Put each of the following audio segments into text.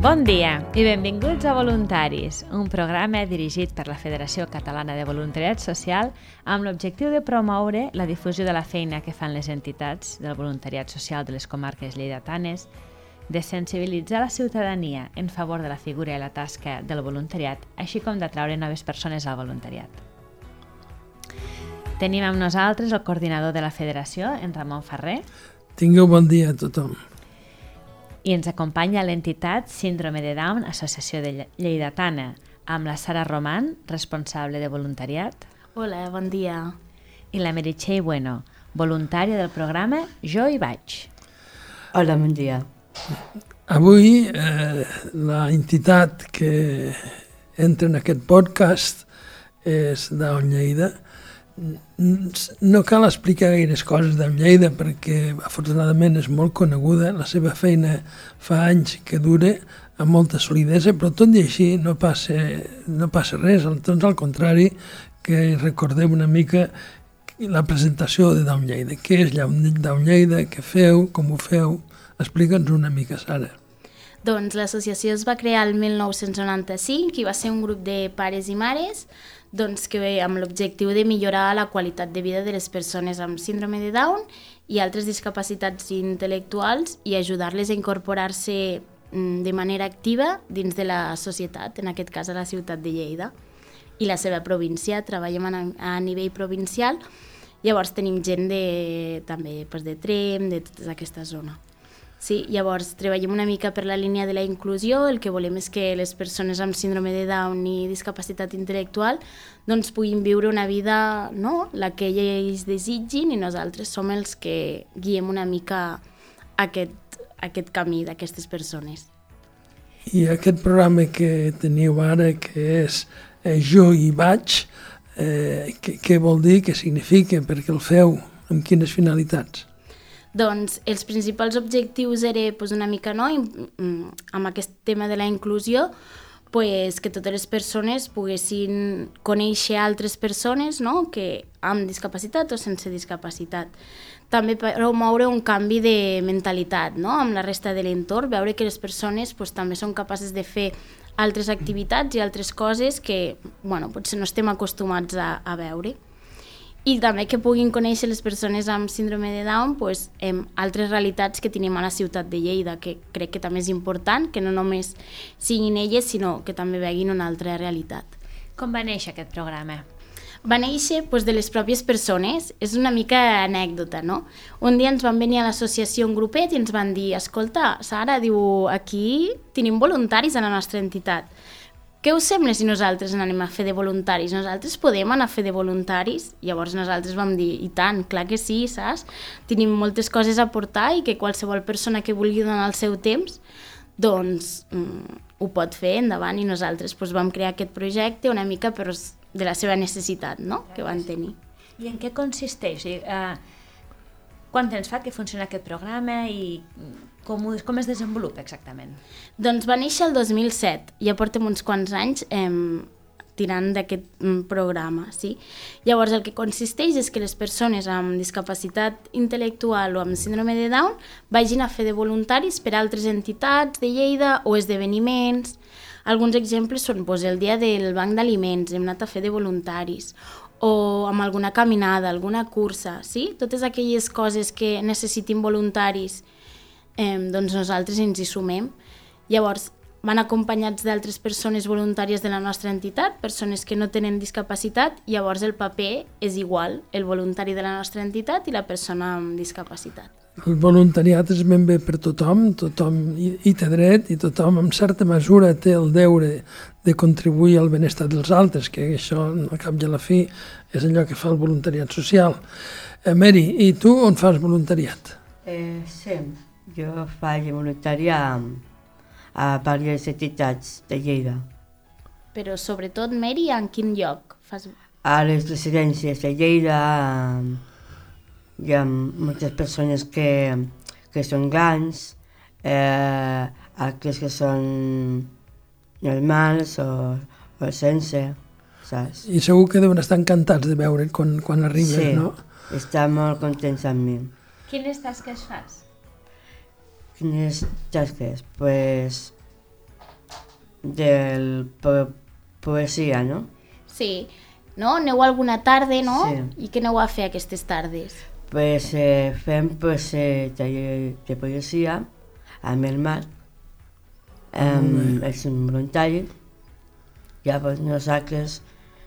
Bon dia i benvinguts a Voluntaris, un programa dirigit per la Federació Catalana de Voluntariat Social amb l'objectiu de promoure la difusió de la feina que fan les entitats del voluntariat social de les comarques lleidatanes, de sensibilitzar la ciutadania en favor de la figura i la tasca del voluntariat, així com d'atraure noves persones al voluntariat. Tenim amb nosaltres el coordinador de la federació, en Ramon Ferrer. Tingueu bon dia a tothom. I ens acompanya l'entitat Síndrome de Down, Associació de Lleidatana, amb la Sara Roman, responsable de voluntariat. Hola, bon dia. I la Meritxell Bueno, voluntària del programa Jo hi vaig. Hola, bon dia. Avui eh, la entitat que entra en aquest podcast és Down Lleida. No cal explicar gaires coses de Lleida perquè afortunadament és molt coneguda, la seva feina fa anys que dura amb molta solidesa, però tot i així no passa, no passa res, doncs al contrari, que recordem una mica la presentació de Down Lleida. Què és Down Lleida, què feu, com ho feu? Explica'ns una mica, Sara. Doncs l'associació es va crear el 1995 i va ser un grup de pares i mares doncs, que amb l'objectiu de millorar la qualitat de vida de les persones amb síndrome de Down i altres discapacitats intel·lectuals i ajudar-les a incorporar-se mm, de manera activa dins de la societat, en aquest cas a la ciutat de Lleida i la seva província. Treballem a, a nivell provincial, llavors tenim gent de, també pues, de Trem, de tota aquesta zona. Sí, llavors treballem una mica per la línia de la inclusió, el que volem és que les persones amb síndrome de Down i discapacitat intel·lectual doncs puguin viure una vida, no?, la que ells desitgin i nosaltres som els que guiem una mica aquest, aquest camí d'aquestes persones. I aquest programa que teniu ara, que és eh, Jo hi vaig, eh, què vol dir, què significa, perquè el feu, amb quines finalitats? Doncs els principals objectius era pues, una mica no, amb aquest tema de la inclusió, pues, que totes les persones poguessin conèixer altres persones no? que amb discapacitat o sense discapacitat. També promoure un canvi de mentalitat no? amb la resta de l'entorn, veure que les persones pues, també són capaces de fer altres activitats i altres coses que bueno, potser no estem acostumats a, a veure i també que puguin conèixer les persones amb síndrome de Down pues, en altres realitats que tenim a la ciutat de Lleida, que crec que també és important, que no només siguin elles, sinó que també veguin una altra realitat. Com va néixer aquest programa? Va néixer pues, de les pròpies persones, és una mica anècdota, no? Un dia ens van venir a l'associació un grupet i ens van dir, escolta, Sara, diu, aquí tenim voluntaris a la nostra entitat què us sembla si nosaltres anem a fer de voluntaris? Nosaltres podem anar a fer de voluntaris? Llavors nosaltres vam dir, i tant, clar que sí, saps? Tenim moltes coses a portar i que qualsevol persona que vulgui donar el seu temps, doncs mm, ho pot fer endavant i nosaltres doncs, vam crear aquest projecte una mica però de la seva necessitat no? que van tenir. I en què consisteix? Uh, quant temps fa que funciona aquest programa i com, com es desenvolupa exactament? Doncs va néixer el 2007, ja portem uns quants anys eh, tirant d'aquest mm, programa. Sí? Llavors, el que consisteix és que les persones amb discapacitat intel·lectual o amb síndrome de Down vagin a fer de voluntaris per altres entitats de Lleida o esdeveniments. Alguns exemples són doncs, el dia del banc d'aliments, hem anat a fer de voluntaris, o amb alguna caminada, alguna cursa, sí? Totes aquelles coses que necessitin voluntaris eh, doncs nosaltres ens hi sumem. Llavors, van acompanyats d'altres persones voluntàries de la nostra entitat, persones que no tenen discapacitat, llavors el paper és igual, el voluntari de la nostra entitat i la persona amb discapacitat. El voluntariat és ben bé per tothom, tothom hi, hi té dret i tothom en certa mesura té el deure de contribuir al benestar dels altres, que això al cap i a la fi és allò que fa el voluntariat social. Eh, Mary, i tu on fas voluntariat? Eh, sí, jo faig voluntariat a, diverses entitats de Lleida. Però sobretot, Mary, en quin lloc fas? A les residències de Lleida hi ha moltes persones que, que són grans, eh, altres que són normals o, o sense, saps? I segur que deuen estar encantats de veure quan, quan arribes, sí, no? Sí, està molt contents amb mi. Quines tasques fas? Quines tasques? Pues, del po poesia, no? Sí. No? Aneu alguna tarda, no? Sí. I què aneu a fer aquestes tardes? Pues eh, fem pues, eh, taller de poesia amb el Marc, um, és un voluntari. Llavors nosaltres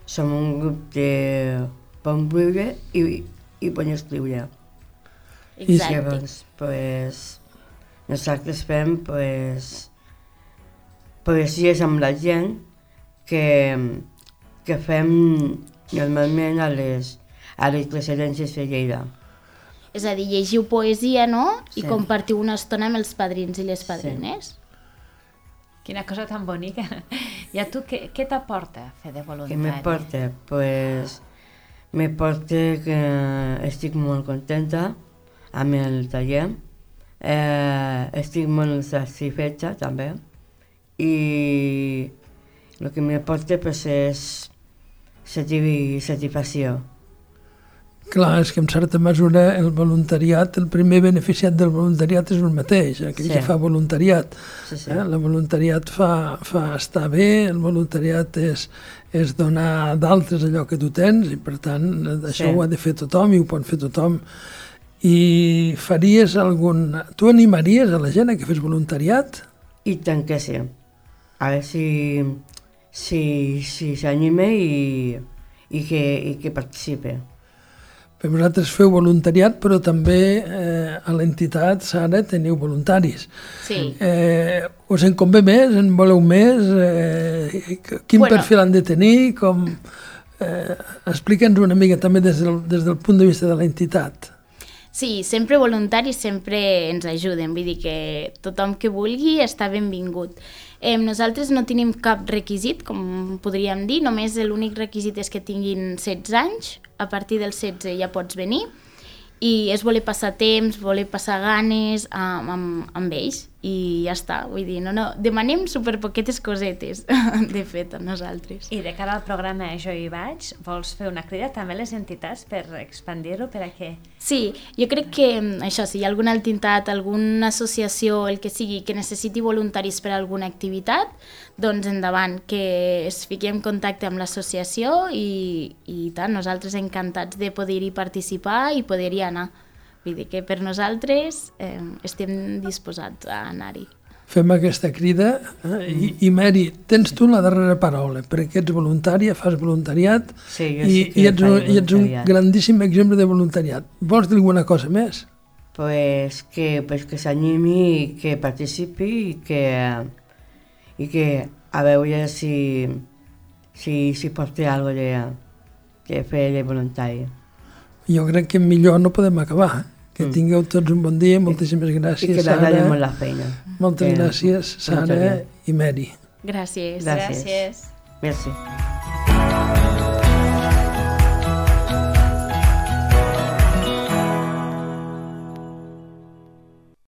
som un grup de bon viure i, i bon escriure. I Exacte. llavors, pues, nosaltres fem pues, poesies amb la gent que, que fem normalment a les, a les residències de Lleida. És a dir, llegiu poesia, no? I Sí. compartiu una estona amb els padrins i les padrines. Quina cosa tan bonica. I a tu què, què t'aporta fer de Què voluntari? me porta? Pues, me porta que estic molt contenta amb el taller, eh, estic molt satisfeta també i el que me porta pues, és satisfacció. Clar, és que en certa mesura el voluntariat, el primer beneficiat del voluntariat és el mateix, aquell Sí. que fa voluntariat. Sí, sí. Eh? El voluntariat fa, fa estar bé, el voluntariat és, és donar d'altres allò que tu tens i per tant eh, això Sí. ho ha de fer tothom i ho pot fer tothom. I faries algun... Tu animaries a la gent a que fes voluntariat? I tant que sí. A veure si si si s'anima i, i, que, i que participe. Perquè vosaltres feu voluntariat, però també eh, a l'entitat, Sara, teniu voluntaris. Sí. Eh, us en convé més? En voleu més? Eh, quin Bueno. perfil han de tenir? Com... Eh, Explica'ns una mica també des del, des del punt de vista de l'entitat. Sí, sempre voluntaris sempre ens ajuden, vull dir que tothom que vulgui està benvingut. Eh, nosaltres no tenim cap requisit, com podríem dir, només l'únic requisit és que tinguin 16 anys, a partir dels 16 ja pots venir, i és voler passar temps, voler passar ganes amb, amb, amb ells, i ja està, vull dir, no, no, demanem superpoquetes cosetes, de fet, a nosaltres. I de cara al programa Jo hi vaig, vols fer una crida també a les entitats per expandir-ho, per a què? Sí, jo crec que mm, això, si hi ha alguna entitat, alguna associació, el que sigui, que necessiti voluntaris per a alguna activitat, doncs endavant, que es fiqui en contacte amb l'associació i, i tant, nosaltres encantats de poder-hi participar i poder-hi anar. Vull dir que per nosaltres eh, estem disposats a anar-hi. Fem aquesta crida eh? I, i Mary, tens tu la darrera paraula perquè ets voluntària, fas voluntariat Sí, jo i, sí que i, ets, un, i ets un grandíssim exemple de voluntariat. Vols dir alguna cosa més? pues que, pues que s'animi i que participi i que, i que a veure si, si, si pot fer alguna de, de fer de voluntari. Jo crec que millor no podem acabar. eh? Que Mm. tingueu tots un bon dia, moltíssimes I gràcies, que Sara. t'agradi molt la feina. Moltes que- gràcies, Sara i Mary. Gràcies. Gràcies. Gràcies. Merci.